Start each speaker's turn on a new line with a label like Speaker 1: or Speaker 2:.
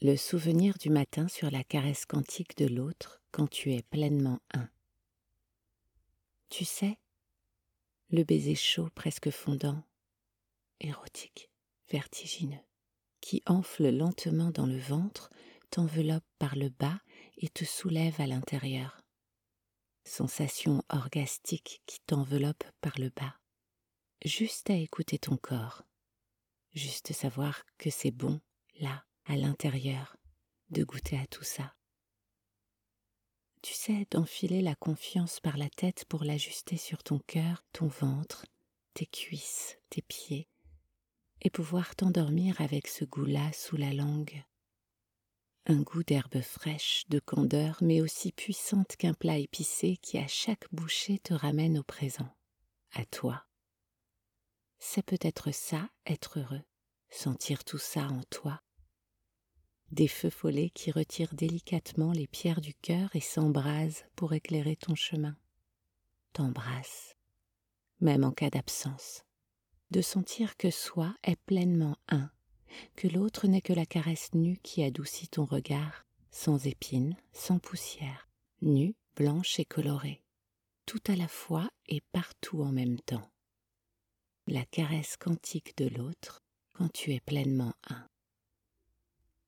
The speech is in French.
Speaker 1: Le souvenir du matin sur la caresse quantique de l'autre quand tu es pleinement un. Tu sais, le baiser chaud presque fondant, érotique, vertigineux, qui enfle lentement dans le ventre, t'enveloppe par le bas et te soulève à l'intérieur. Sensation orgastique qui t'enveloppe par le bas. Juste à écouter ton corps. Juste savoir que c'est bon, là, à l'intérieur, de goûter à tout ça. Tu sais, d'enfiler la confiance par la tête pour l'ajuster sur ton cœur, ton ventre, tes cuisses, tes pieds, et pouvoir t'endormir avec ce goût-là sous la langue. Un goût d'herbe fraîche, de candeur, mais aussi puissante qu'un plat épicé qui à chaque bouchée te ramène au présent, à toi. C'est peut-être ça, être heureux, sentir tout ça en toi. Des feux follets qui retirent délicatement les pierres du cœur et s'embrasent pour éclairer ton chemin. T'embrasse, même en cas d'absence de sentir que soi est pleinement un, que l'autre n'est que la caresse nue qui adoucit ton regard, sans épines, sans poussière, nue, blanche et colorée, tout à la fois et partout en même temps. La caresse quantique de l'autre quand tu es pleinement un.